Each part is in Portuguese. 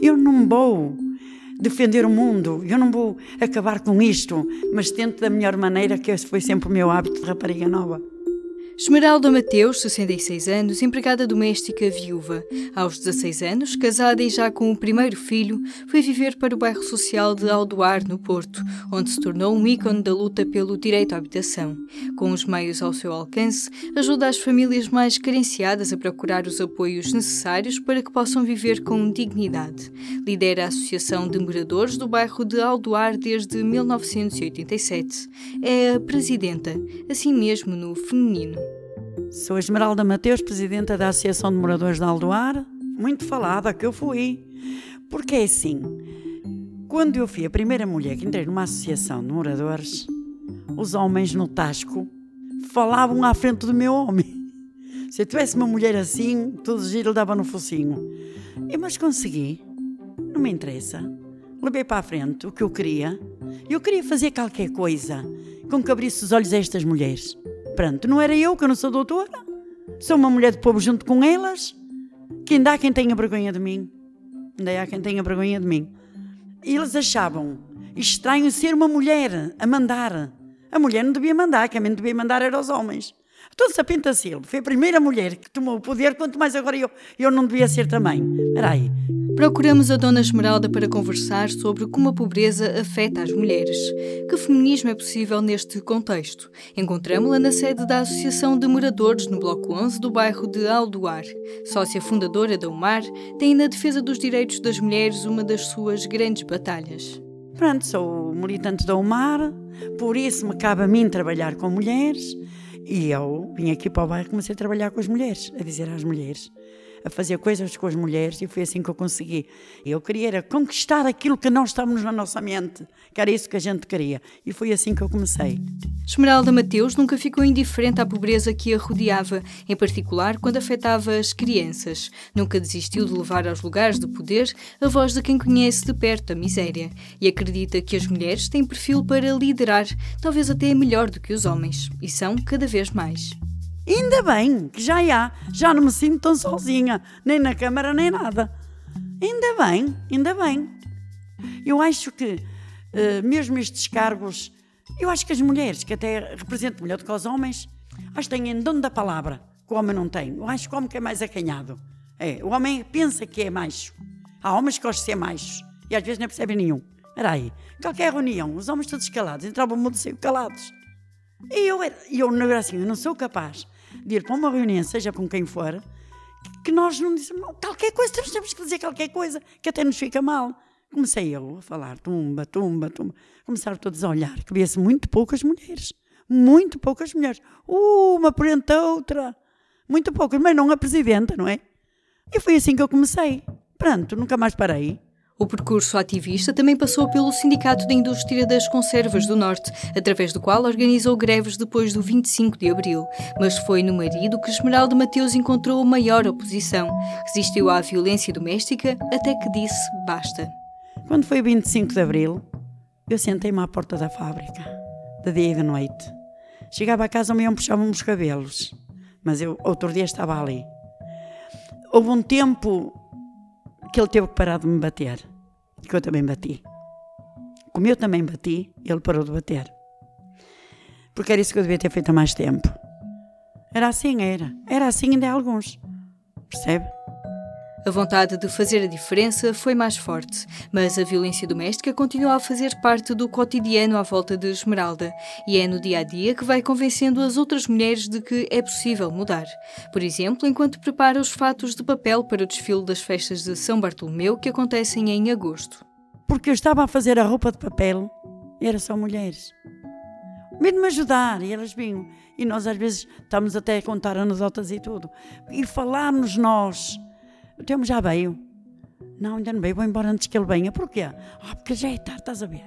Eu não vou defender o mundo, eu não vou acabar com isto, mas tento da melhor maneira, que esse foi sempre o meu hábito de rapariga nova. Esmeralda Mateus, 66 anos, empregada doméstica viúva. Aos 16 anos, casada e já com o primeiro filho, foi viver para o bairro social de Aldoar, no Porto, onde se tornou um ícone da luta pelo direito à habitação. Com os meios ao seu alcance, ajuda as famílias mais carenciadas a procurar os apoios necessários para que possam viver com dignidade. Lidera a Associação de Moradores do bairro de Aldoar desde 1987. É a presidenta, assim mesmo no feminino. Sou Esmeralda Mateus, presidenta da Associação de Moradores de Aldoar. Muito falada que eu fui. Porque é assim, quando eu fui a primeira mulher que entrei numa associação de moradores, os homens no Tasco falavam à frente do meu homem. Se eu tivesse uma mulher assim, todo giro dava no focinho. E, mas consegui. Não me interessa. Levei para a frente o que eu queria. Eu queria fazer qualquer coisa com que abrisse os olhos a estas mulheres. Pronto, não era eu, que eu não sou doutora. Sou uma mulher de povo junto com elas. Que ainda há quem tenha vergonha de mim. Ainda há quem tenha vergonha de mim. E eles achavam estranho ser uma mulher a mandar. A mulher não devia mandar, quem devia mandar eram os homens. Se a Pintacildo foi a primeira mulher que tomou o poder, quanto mais agora eu, eu não devia ser também. Espera aí. Procuramos a Dona Esmeralda para conversar sobre como a pobreza afeta as mulheres. Que feminismo é possível neste contexto? Encontramos-la na sede da Associação de Moradores no Bloco 11 do bairro de Aldoar. Sócia fundadora da UMAR, tem na defesa dos direitos das mulheres uma das suas grandes batalhas. Pronto, sou militante da UMAR, por isso me cabe a mim trabalhar com mulheres e eu vim aqui para o bairro e comecei a trabalhar com as mulheres, a dizer às mulheres a fazer coisas com as mulheres e foi assim que eu consegui. Eu queria era conquistar aquilo que nós estávamos na nossa mente, que era isso que a gente queria. E foi assim que eu comecei. Esmeralda Mateus nunca ficou indiferente à pobreza que a rodeava, em particular quando afetava as crianças. Nunca desistiu de levar aos lugares de poder a voz de quem conhece de perto a miséria e acredita que as mulheres têm perfil para liderar, talvez até melhor do que os homens, e são cada vez mais. Ainda bem que já há, já não me sinto tão sozinha, nem na Câmara nem nada. Ainda bem, ainda bem. Eu acho que, uh, mesmo estes cargos, eu acho que as mulheres, que até representam melhor do que os homens, acho que têm dono da palavra, que o homem não tem. Eu acho que o homem é mais acanhado. É, o homem pensa que é macho. Há homens que gostam de ser machos e às vezes não percebem nenhum. Era aí, qualquer reunião, os homens todos calados, entravam muito cedo calados. E eu, eu, era assim, eu não sou capaz de ir para uma reunião, seja com quem for, que nós não dizemos qualquer coisa, temos que dizer qualquer coisa, que até nos fica mal. Comecei eu a falar, tumba, tumba, tumba. Começaram todos a olhar, que via-se muito poucas mulheres. Muito poucas mulheres. Uma por entre a outra. Muito poucas, mas não a presidenta, não é? E foi assim que eu comecei. Pronto, nunca mais parei. O percurso ativista também passou pelo Sindicato da Indústria das Conservas do Norte, através do qual organizou greves depois do 25 de abril. Mas foi no marido que Esmeralda Mateus encontrou maior oposição. Resistiu à violência doméstica até que disse basta. Quando foi 25 de abril, eu sentei-me à porta da fábrica, de dia e de noite. Chegava a casa, o meu puxava-me os cabelos, mas eu outro dia estava ali. Houve um tempo que ele teve que parar de me bater, que eu também bati. Como eu também bati, ele parou de bater. Porque era isso que eu devia ter feito há mais tempo. Era assim, era. Era assim ainda há alguns. Percebe? A vontade de fazer a diferença foi mais forte, mas a violência doméstica continua a fazer parte do cotidiano à volta de Esmeralda e é no dia a dia que vai convencendo as outras mulheres de que é possível mudar. Por exemplo, enquanto prepara os fatos de papel para o desfile das festas de São Bartolomeu que acontecem em agosto. Porque eu estava a fazer a roupa de papel e era só mulheres. Medo me ajudar e elas vinham. E nós às vezes estamos até a contar anedotas e tudo. E falarmos nós o Telmo já veio. Não, ainda não veio, vou embora antes que ele venha. Porquê? Ah, porque já é tarde, estás a ver.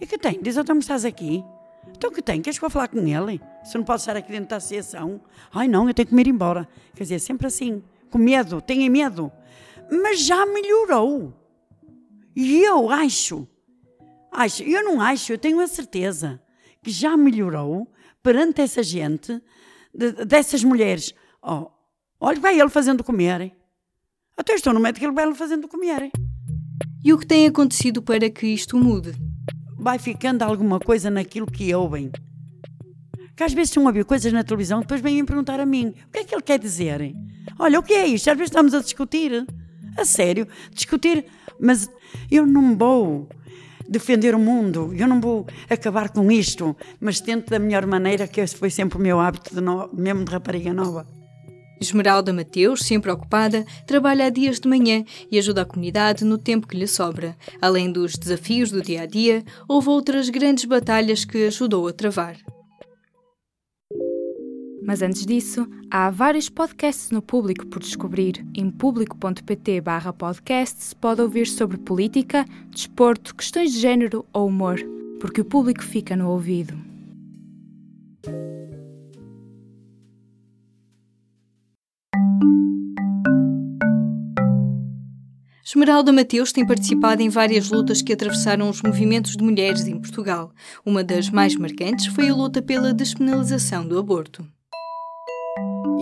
E que tem? Diz que estás aqui. Então que tem? Queres que eu falar com ele? Se não posso estar aqui dentro da associação. Ai não, eu tenho que me ir embora. Quer dizer, sempre assim, com medo, tenha medo. Mas já melhorou. E eu acho, acho, eu não acho, eu tenho a certeza que já melhorou perante essa gente, de, dessas mulheres. Oh, olha, vai ele fazendo comer. Até estou no médico ele vai fazendo comer. E o que tem acontecido para que isto mude? Vai ficando alguma coisa naquilo que ouvem. Que às vezes estão a ver coisas na televisão, depois vêm perguntar a mim: o que é que ele quer dizer? Olha, o que é isto? Às vezes estamos a discutir. A sério, discutir. Mas eu não vou defender o mundo, eu não vou acabar com isto, mas tento da melhor maneira, que esse foi sempre o meu hábito, de no... mesmo de rapariga nova. Esmeralda Mateus, sempre ocupada, trabalha a dias de manhã e ajuda a comunidade no tempo que lhe sobra. Além dos desafios do dia a dia, houve outras grandes batalhas que ajudou a travar. Mas antes disso, há vários podcasts no Público por descobrir. Em público.pt barra podcasts pode ouvir sobre política, desporto, questões de género ou humor, porque o público fica no ouvido. Esmeralda Mateus tem participado em várias lutas que atravessaram os movimentos de mulheres em Portugal. Uma das mais marcantes foi a luta pela despenalização do aborto.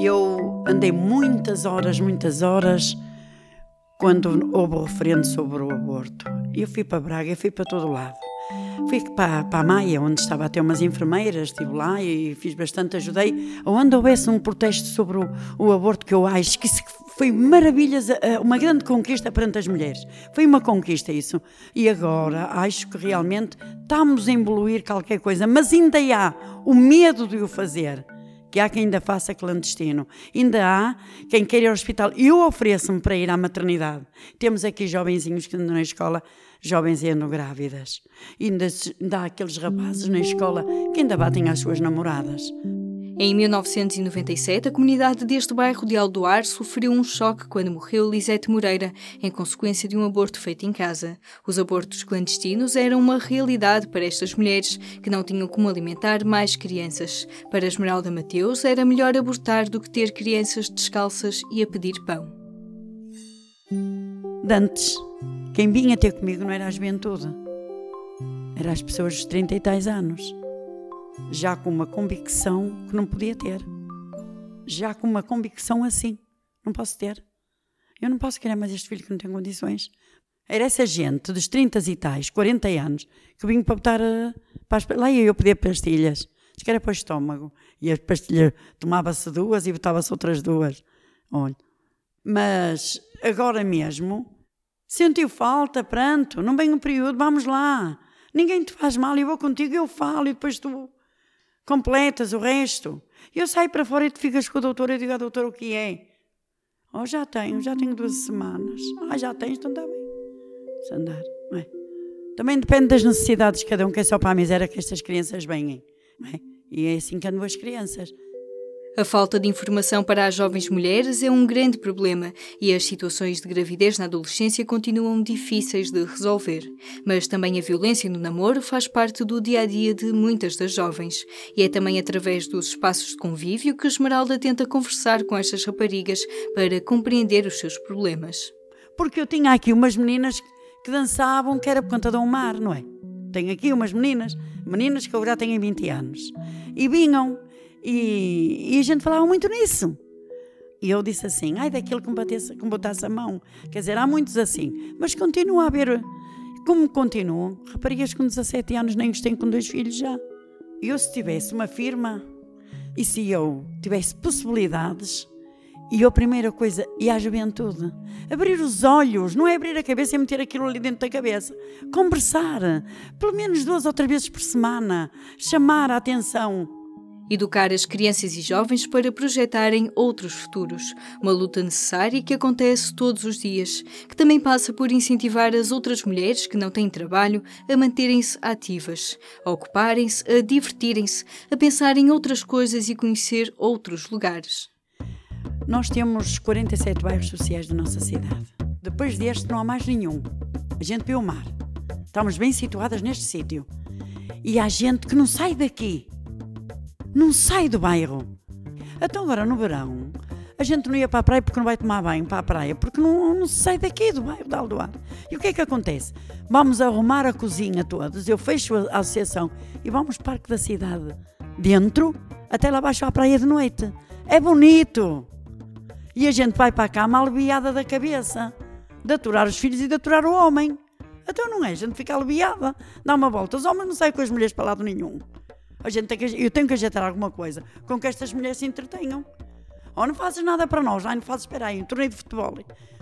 Eu andei muitas horas, muitas horas, quando houve o referendo sobre o aborto. Eu fui para Braga, eu fui para todo lado. Fui para, para a Maia, onde estava até umas enfermeiras, estive lá e fiz bastante, ajudei. Onde houvesse um protesto sobre o, o aborto, que eu acho que foi maravilhas, uma grande conquista perante as mulheres. Foi uma conquista isso. E agora acho que realmente estamos a evoluir qualquer coisa, mas ainda há o medo de o fazer que há quem ainda faça clandestino. Ainda há quem queira ir ao hospital. Eu ofereço-me para ir à maternidade. Temos aqui jovenzinhos que andam na escola, jovens e andam grávidas. Ainda, ainda há aqueles rapazes na escola que ainda batem às suas namoradas. Em 1997, a comunidade deste bairro de Aldoar sofreu um choque quando morreu Lisete Moreira, em consequência de um aborto feito em casa. Os abortos clandestinos eram uma realidade para estas mulheres, que não tinham como alimentar mais crianças. Para Esmeralda Mateus, era melhor abortar do que ter crianças descalças e a pedir pão. Dantes, quem vinha ter comigo não era a juventude, era as pessoas dos 30 e tais anos já com uma convicção que não podia ter. Já com uma convicção assim. Não posso ter. Eu não posso criar mais este filho que não tem condições. Era essa gente dos 30 e tais, 40 anos, que vinha para botar a, para as, lá ia eu pedir pastilhas. Diz que era para o estômago. E as pastilhas tomava-se duas e botava-se outras duas. Olha. Mas agora mesmo sentiu falta, pranto, não vem o período, vamos lá. Ninguém te faz mal, eu vou contigo, eu falo e depois tu completas o resto. Eu saio para fora e tu ficas com a doutora e digo à doutora o que é. Oh, já tenho, já tenho duas semanas. Ah, já tens, então está bem. Se andar. É? Também depende das necessidades de cada um, que é só para a miséria que estas crianças venham. É? E é assim que andam as crianças. A falta de informação para as jovens mulheres é um grande problema e as situações de gravidez na adolescência continuam difíceis de resolver. Mas também a violência no namoro faz parte do dia a dia de muitas das jovens. E é também através dos espaços de convívio que Esmeralda tenta conversar com estas raparigas para compreender os seus problemas. Porque eu tinha aqui umas meninas que dançavam, que era por conta do mar, não é? Tenho aqui umas meninas, meninas que agora têm 20 anos, e vinham e, e a gente falava muito nisso. E eu disse assim: ai, daquele que me, que botasse a mão. Quer dizer, há muitos assim. Mas continua a haver. Como continuam? Raparigas com 17 anos nem os têm com dois filhos já. Eu, se tivesse uma firma e se eu tivesse possibilidades, e a primeira coisa, e a juventude, abrir os olhos, não é abrir a cabeça e meter aquilo ali dentro da cabeça. Conversar, pelo menos duas ou três vezes por semana, chamar a atenção Educar as crianças e jovens para projetarem outros futuros. Uma luta necessária que acontece todos os dias, que também passa por incentivar as outras mulheres que não têm trabalho a manterem-se ativas, a ocuparem-se, a divertirem-se, a pensar em outras coisas e conhecer outros lugares. Nós temos 47 bairros sociais da nossa cidade. Depois deste não há mais nenhum. A gente vê o mar. Estamos bem situadas neste sítio. E há gente que não sai daqui não sai do bairro. Então agora no verão, a gente não ia para a praia porque não vai tomar banho para a praia, porque não, não sai daqui do bairro de Aldoar. E o que é que acontece? Vamos arrumar a cozinha todos, eu fecho a associação e vamos para o Parque da Cidade. Dentro, até lá abaixo à praia de noite. É bonito. E a gente vai para a cama aliviada da cabeça. De aturar os filhos e de aturar o homem. Então não é, a gente fica aliviada, dá uma volta. Os homens não saem com as mulheres para lado nenhum. A gente tem que, eu tenho que ajeitar alguma coisa com que estas mulheres se entretenham. Ou não fazes nada para nós, ai não fazes, espera aí, um torneio de futebol.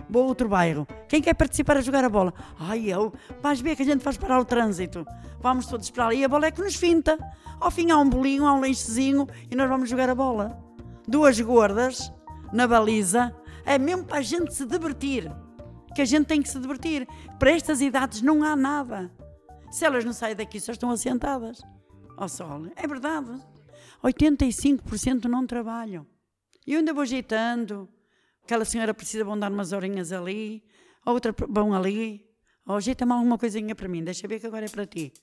Vou a outro bairro. Quem quer participar a jogar a bola? Ai, eu. Vais ver que a gente faz parar o trânsito. Vamos todos para ali. A bola é que nos finta. Ao fim há um bolinho, há um lencezinho e nós vamos jogar a bola. Duas gordas na baliza. É mesmo para a gente se divertir. Que a gente tem que se divertir. Para estas idades não há nada. Se elas não saem daqui, só estão assentadas ao sol. É verdade. 85% não trabalham. E eu ainda vou ajeitando. Aquela senhora precisa vão dar umas horinhas ali, outra vão ali. Ou ajeita-me alguma coisinha para mim, deixa ver que agora é para ti.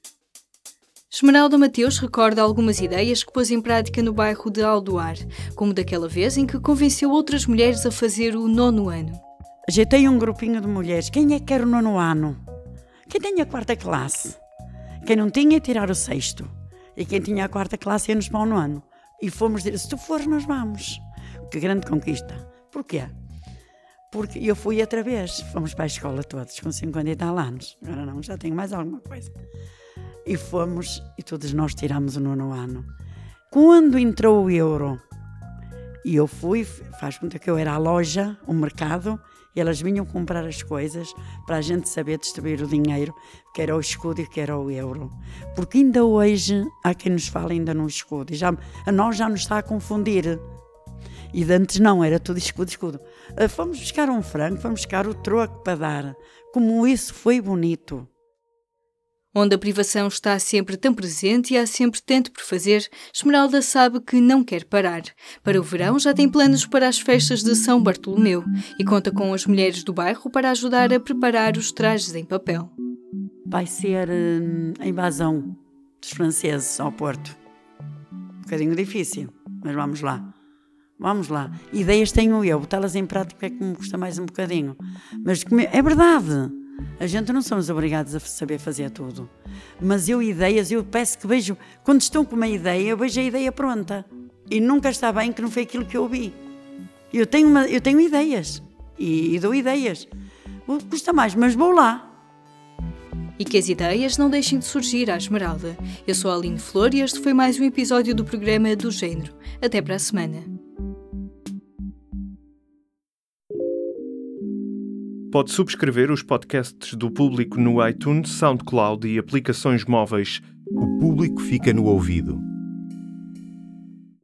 Esmeralda Mateus recorda algumas ideias que pôs em prática no bairro de Aldoar, como daquela vez em que convenceu outras mulheres a fazer o nono ano. Ajeitei um grupinho de mulheres. Quem é que quer o nono ano? Quem tem a quarta classe? Quem não tinha, tirar o sexto. E quem tinha a quarta classe ia-nos para o nono. E fomos dizer: se tu fores, nós vamos. Que grande conquista. Porquê? Porque eu fui outra vez. Fomos para a escola todos, com 50 e tal anos. Agora não, já tenho mais alguma coisa. E fomos, e todos nós tiramos o nono ano. Quando entrou o euro, e eu fui, faz conta que eu era a loja, o mercado, e elas vinham comprar as coisas para a gente saber distribuir o dinheiro, que era o escudo e que era o euro. Porque ainda hoje há quem nos fala ainda no escudo, e já, a nós já nos está a confundir. E de antes não, era tudo escudo, escudo. Uh, fomos buscar um frango, fomos buscar o troco para dar. Como isso foi bonito. Onde a privação está sempre tão presente e há sempre tanto por fazer, Esmeralda sabe que não quer parar. Para o verão já tem planos para as festas de São Bartolomeu e conta com as mulheres do bairro para ajudar a preparar os trajes em papel. Vai ser hum, a invasão dos franceses ao Porto. Um bocadinho difícil, mas vamos lá. Vamos lá. Ideias tenho eu, botá-las em prática é que me custa mais um bocadinho. Mas é verdade. A gente não somos obrigados a saber fazer tudo. Mas eu, ideias, eu peço que vejo. Quando estou com uma ideia, eu vejo a ideia pronta. E nunca está bem que não foi aquilo que eu ouvi. Eu tenho, uma, eu tenho ideias. E, e dou ideias. Custa mais, mas vou lá. E que as ideias não deixem de surgir à Esmeralda. Eu sou a Aline Flor e este foi mais um episódio do programa do Gênero. Até para a semana. Pode subscrever os podcasts do público no iTunes, SoundCloud e aplicações móveis. O público fica no ouvido.